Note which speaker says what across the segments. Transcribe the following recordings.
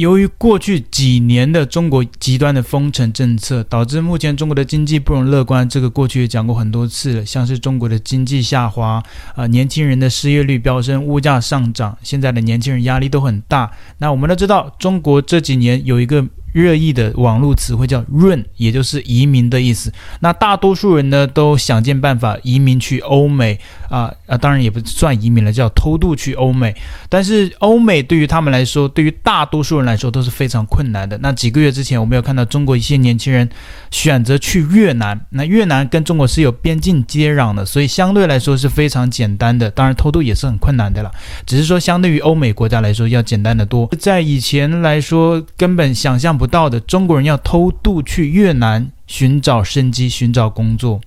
Speaker 1: 由于过去几年的中国极端的封城政策，导致目前中国的经济不容乐观。这个过去也讲过很多次了，像是中国的经济下滑，啊、呃，年轻人的失业率飙升，物价上涨，现在的年轻人压力都很大。那我们都知道，中国这几年有一个。热议的网络词汇叫“润”，也就是移民的意思。那大多数人呢，都想尽办法移民去欧美啊啊，当然也不算移民了，叫偷渡去欧美。但是欧美对于他们来说，对于大多数人来说都是非常困难的。那几个月之前，我们有看到中国一些年轻人选择去越南。那越南跟中国是有边境接壤的，所以相对来说是非常简单的。当然偷渡也是很困难的了，只是说相对于欧美国家来说要简单得多。在以前来说，根本想象不到的，中国人要偷渡去越南寻找生机、寻找工作。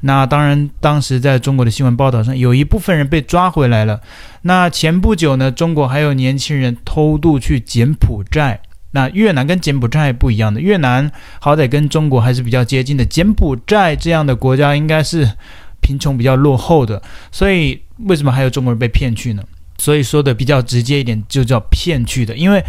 Speaker 1: 那当然，当时在中国的新闻报道上，有一部分人被抓回来了。那前不久呢，中国还有年轻人偷渡去柬埔寨。那越南跟柬埔寨不一样的，越南好歹跟中国还是比较接近的，柬埔寨这样的国家应该是贫穷、比较落后的。所以，为什么还有中国人被骗去呢？所以说的比较直接一点，就叫骗去的，因为。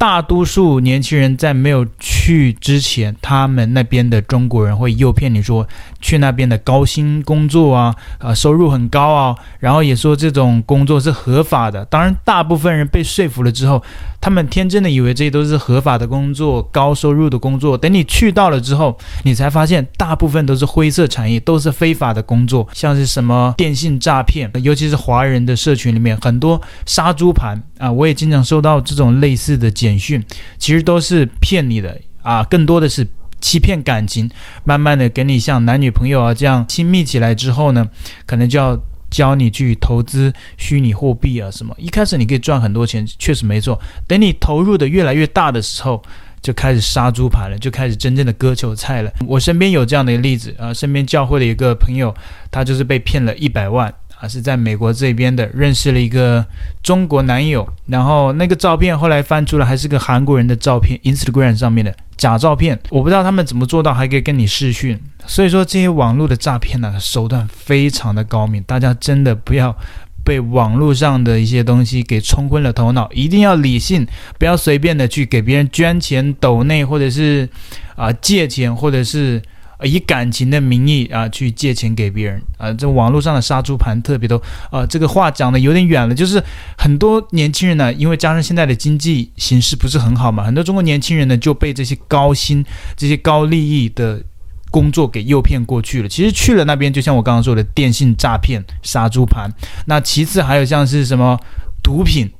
Speaker 1: 大多数年轻人在没有去之前，他们那边的中国人会诱骗你说去那边的高薪工作啊，啊，收入很高啊，然后也说这种工作是合法的。当然，大部分人被说服了之后，他们天真的以为这些都是合法的工作，高收入的工作。等你去到了之后，你才发现大部分都是灰色产业，都是非法的工作，像是什么电信诈骗，尤其是华人的社群里面很多杀猪盘啊，我也经常收到这种类似的简。讯其实都是骗你的啊，更多的是欺骗感情，慢慢的给你像男女朋友啊这样亲密起来之后呢，可能就要教你去投资虚拟货币啊什么。一开始你可以赚很多钱，确实没错。等你投入的越来越大的时候，就开始杀猪盘了，就开始真正的割韭菜了。我身边有这样的一个例子啊，身边教会的一个朋友，他就是被骗了一百万。啊，是在美国这边的，认识了一个中国男友，然后那个照片后来翻出来还是个韩国人的照片，Instagram 上面的假照片，我不知道他们怎么做到还可以跟你视讯。所以说这些网络的诈骗呢，手段非常的高明，大家真的不要被网络上的一些东西给冲昏了头脑，一定要理性，不要随便的去给别人捐钱、抖内或者是啊、借钱，或者是。以感情的名义啊，去借钱给别人啊，这网络上的杀猪盘特别多啊。这个话讲的有点远了，就是很多年轻人呢，因为加上现在的经济形势不是很好嘛，很多中国年轻人呢就被这些高薪、这些高利益的工作给诱骗过去了。其实去了那边，就像我刚刚说的，电信诈骗、杀猪盘。那其次还有像是什么毒品。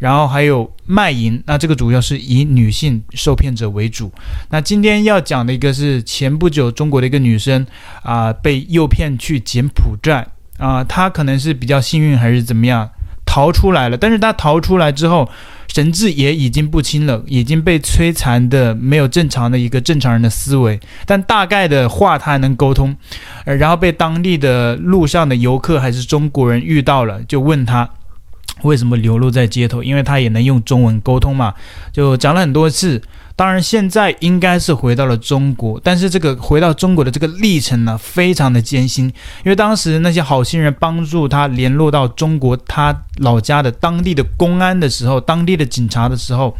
Speaker 1: 然后还有卖淫，那这个主要是以女性受骗者为主。那今天要讲的一个是前不久中国的一个女生啊、被诱骗去柬埔寨啊、她可能是比较幸运还是怎么样逃出来了。但是她逃出来之后，神志也已经不清了，已经被摧残的没有正常的一个正常人的思维，但大概的话她还能沟通。呃，然后被当地的路上的游客还是中国人遇到了，就问她。为什么流落在街头？因为他也能用中文沟通嘛，就讲了很多次。当然，现在应该是回到了中国，但是这个回到中国的这个历程呢，非常的艰辛。因为当时那些好心人帮助他联络到中国他老家的当地的公安的时候，当地的警察的时候。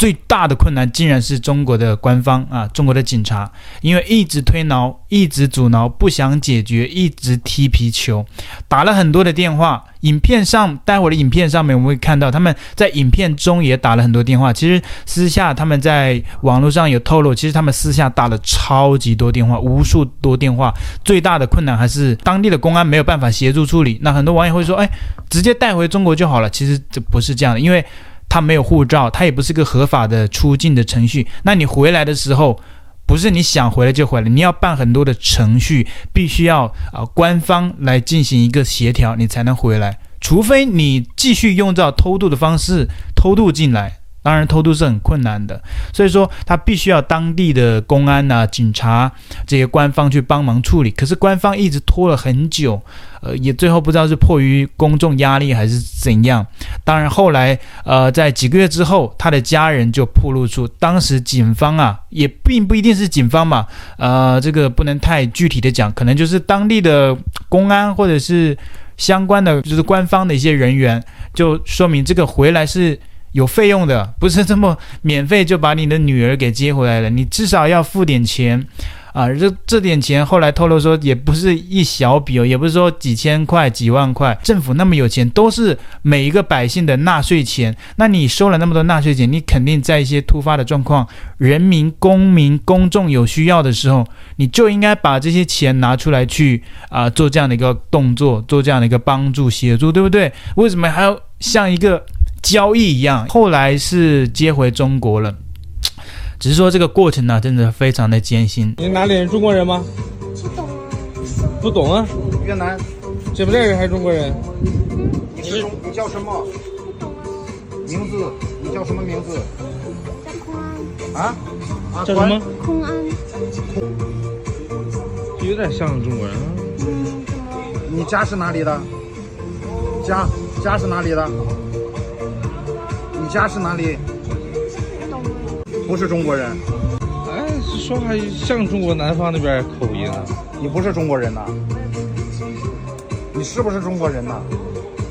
Speaker 1: 最大的困难竟然是中国的官方啊，中国的警察，因为一直推挠，一直阻挠，不想解决，一直踢皮球，打了很多的电话。影片上，待会儿的影片上面我们会看到，他们在影片中也打了很多电话。其实私下他们在网络上有透露，其实他们私下打了超级多电话，无数多电话。最大的困难还是当地的公安没有办法协助处理。那很多网友会说，哎，直接带回中国就好了。其实这不是这样的，因为。他没有护照，他也不是个合法的出境的程序。那你回来的时候，不是你想回来就回来，你要办很多的程序，必须要啊、官方来进行一个协调，你才能回来。除非你继续用这偷渡的方式偷渡进来。当然，偷渡是很困难的，所以说他必须要当地的公安呐、警察这些官方去帮忙处理。可是官方一直拖了很久，呃，也最后不知道是迫于公众压力还是怎样。当然后来，呃，在几个月之后，他的家人就暴露出，当时警方啊，也并不一定是警方嘛，呃，这个不能太具体的讲，可能就是当地的公安或者是相关的，就是官方的一些人员，就说明这个回来是。有费用的，不是这么免费就把你的女儿给接回来了，你至少要付点钱。啊，这这点钱后来透露说也不是一小笔哦，也不是说几千块、几万块，政府那么有钱，都是每一个百姓的纳税钱。那你收了那么多纳税钱，你肯定在一些突发的状况、人民、公民、公众有需要的时候，你就应该把这些钱拿出来去啊、做这样的一个动作，做这样的一个帮助协助，对不对？为什么还要像一个交易一样？后来是接回中国了。只是说这个过程呢、啊，真的非常的艰辛。
Speaker 2: 你哪里人？中国人吗？
Speaker 3: 不懂啊。
Speaker 2: 不懂啊？
Speaker 4: 越南。
Speaker 2: 柬埔寨人还是中国人？
Speaker 4: 你是中？你叫什么？
Speaker 3: 不懂啊。
Speaker 4: 名字？你叫什么名字？
Speaker 3: 叫空安。
Speaker 4: 啊？啊
Speaker 2: 叫什么？
Speaker 3: 空安。
Speaker 2: 有点像中国人啊。
Speaker 3: 嗯，怎么？
Speaker 4: 你家是哪里的？家家是哪里的？你家是哪里？不是中国人，
Speaker 2: 哎，说话像中国南方那边口音啊。
Speaker 4: 你不是中国人呐？你是不是中国人呐？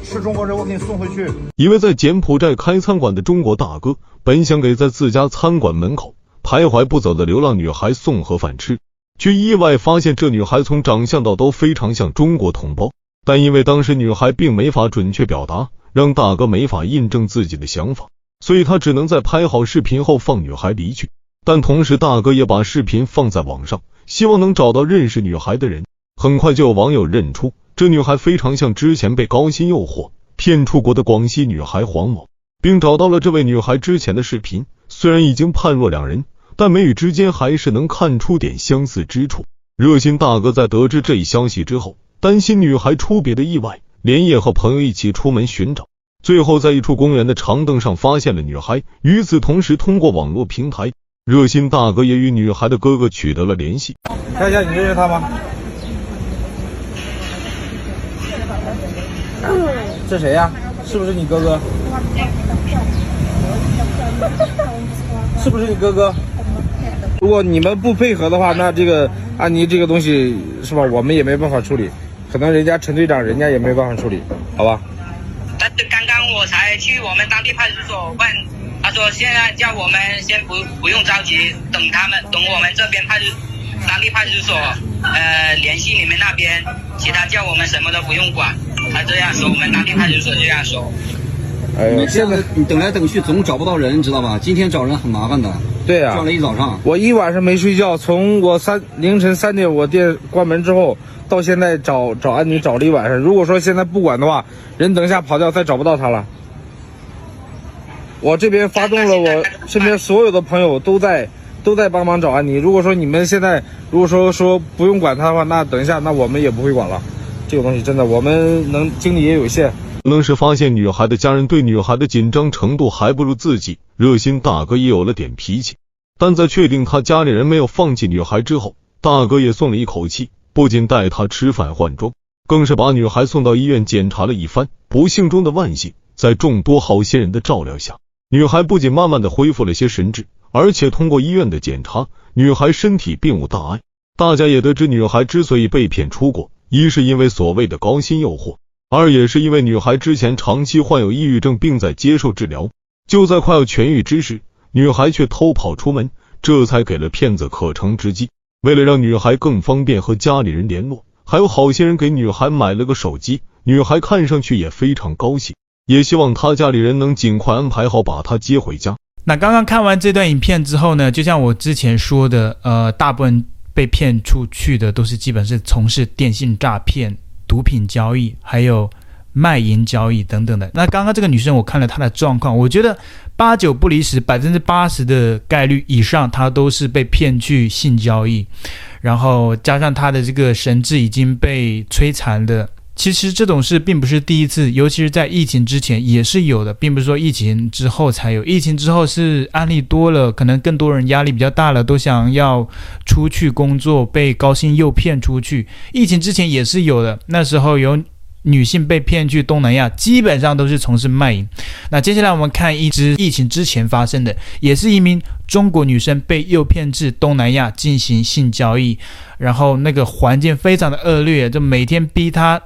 Speaker 4: 是中国人，我给你送回去。
Speaker 5: 一位在柬埔寨开餐馆的中国大哥，本想给在自家餐馆门口徘徊不走的流浪女孩送盒饭吃，却意外发现这女孩从长相到都非常像中国同胞。但因为当时女孩并没法准确表达，让大哥没法印证自己的想法。所以他只能在拍好视频后放女孩离去，但同时大哥也把视频放在网上，希望能找到认识女孩的人。很快就有网友认出这女孩非常像之前被高薪诱惑骗出国的广西女孩黄某，并找到了这位女孩之前的视频。虽然已经判若两人，但眉宇之间还是能看出点相似之处。热心大哥在得知这一消息之后，担心女孩出别的意外，连夜和朋友一起出门寻找。最后，在一处公园的长凳上发现了女孩。与此同时，通过网络平台，热心大哥也与女孩的哥哥取得了联系。
Speaker 2: 看一下，你认识他吗？这谁呀？是不是你哥哥？是不是你哥哥？如果你们不配合的话，那这个安妮这个东西是吧？我们也没办法处理。可能人家陈队长，人家也没办法处理，好吧？
Speaker 6: 去我们当地派出所问，他说现在叫我们先不不用着急，等他们等我们这边派出当地派出所呃联系你们那边，其他叫我们什么都不用管。他这样说，我们当地派出所这样说。
Speaker 2: 哎呦，现在
Speaker 7: 你等来等去总找不到人，知道吧？今天找人很麻烦的。
Speaker 2: 对呀、啊，
Speaker 7: 转了一早上，
Speaker 2: 我一晚上没睡觉，从我三凌晨三点我店关门之后。到现在找找安妮找了一晚上，如果说现在不管的话，人等一下跑掉，再找不到她了。我这边发动了我身边所有的朋友都在都在帮忙找安妮。如果说你们现在如果说说不用管他的话，那等一下那我们也不会管了。这个东西真的我们能精力也有限。
Speaker 5: 可能是发现女孩的家人对女孩的紧张程度还不如自己，热心大哥也有了点脾气。但在确定他家里人没有放弃女孩之后，大哥也松了一口气。不仅带她吃饭换装，更是把女孩送到医院检查了一番。不幸中的万幸，在众多好心人的照料下，女孩不仅慢慢的恢复了些神智，而且通过医院的检查，女孩身体并无大碍。大家也得知，女孩之所以被骗出国，一是因为所谓的高薪诱惑，二也是因为女孩之前长期患有抑郁症，并在接受治疗。就在快要痊愈之时，女孩却偷跑出门，这才给了骗子可乘之机。为了让女孩更方便和家里人联络，还有好心人给女孩买了个手机。女孩看上去也非常高兴，也希望他家里人能尽快安排好把他接回家。
Speaker 1: 那刚刚看完这段影片之后呢，就像我之前说的，呃，大部分被骗出去的都是基本是从事电信诈骗、毒品交易，还有卖淫交易等等的。那刚刚这个女生，我看了她的状况，我觉得。八九不离十，百分之八十的概率以上，她都是被骗去性交易，然后加上她的这个神智已经被摧残的。其实这种事并不是第一次，尤其是在疫情之前也是有的，并不是说疫情之后才有。疫情之后是案例多了，可能更多人压力比较大了，都想要出去工作，被高薪诱骗出去。疫情之前也是有的，那时候有。女性被骗去东南亚，基本上都是从事卖淫。那接下来我们看一只疫情之前发生的，也是一名中国女生被诱骗至东南亚进行性交易，然后那个环境非常的恶劣，就每天逼她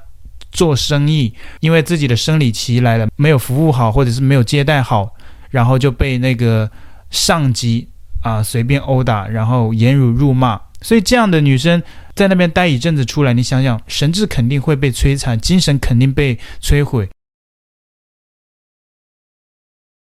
Speaker 1: 做生意，因为自己的生理期来了，没有服务好或者是没有接待好。然后就被那个上级啊随便殴打，然后言辱辱骂。所以这样的女生在那边待一阵子出来，你想想，神智肯定会被摧残，精神肯定被摧毁。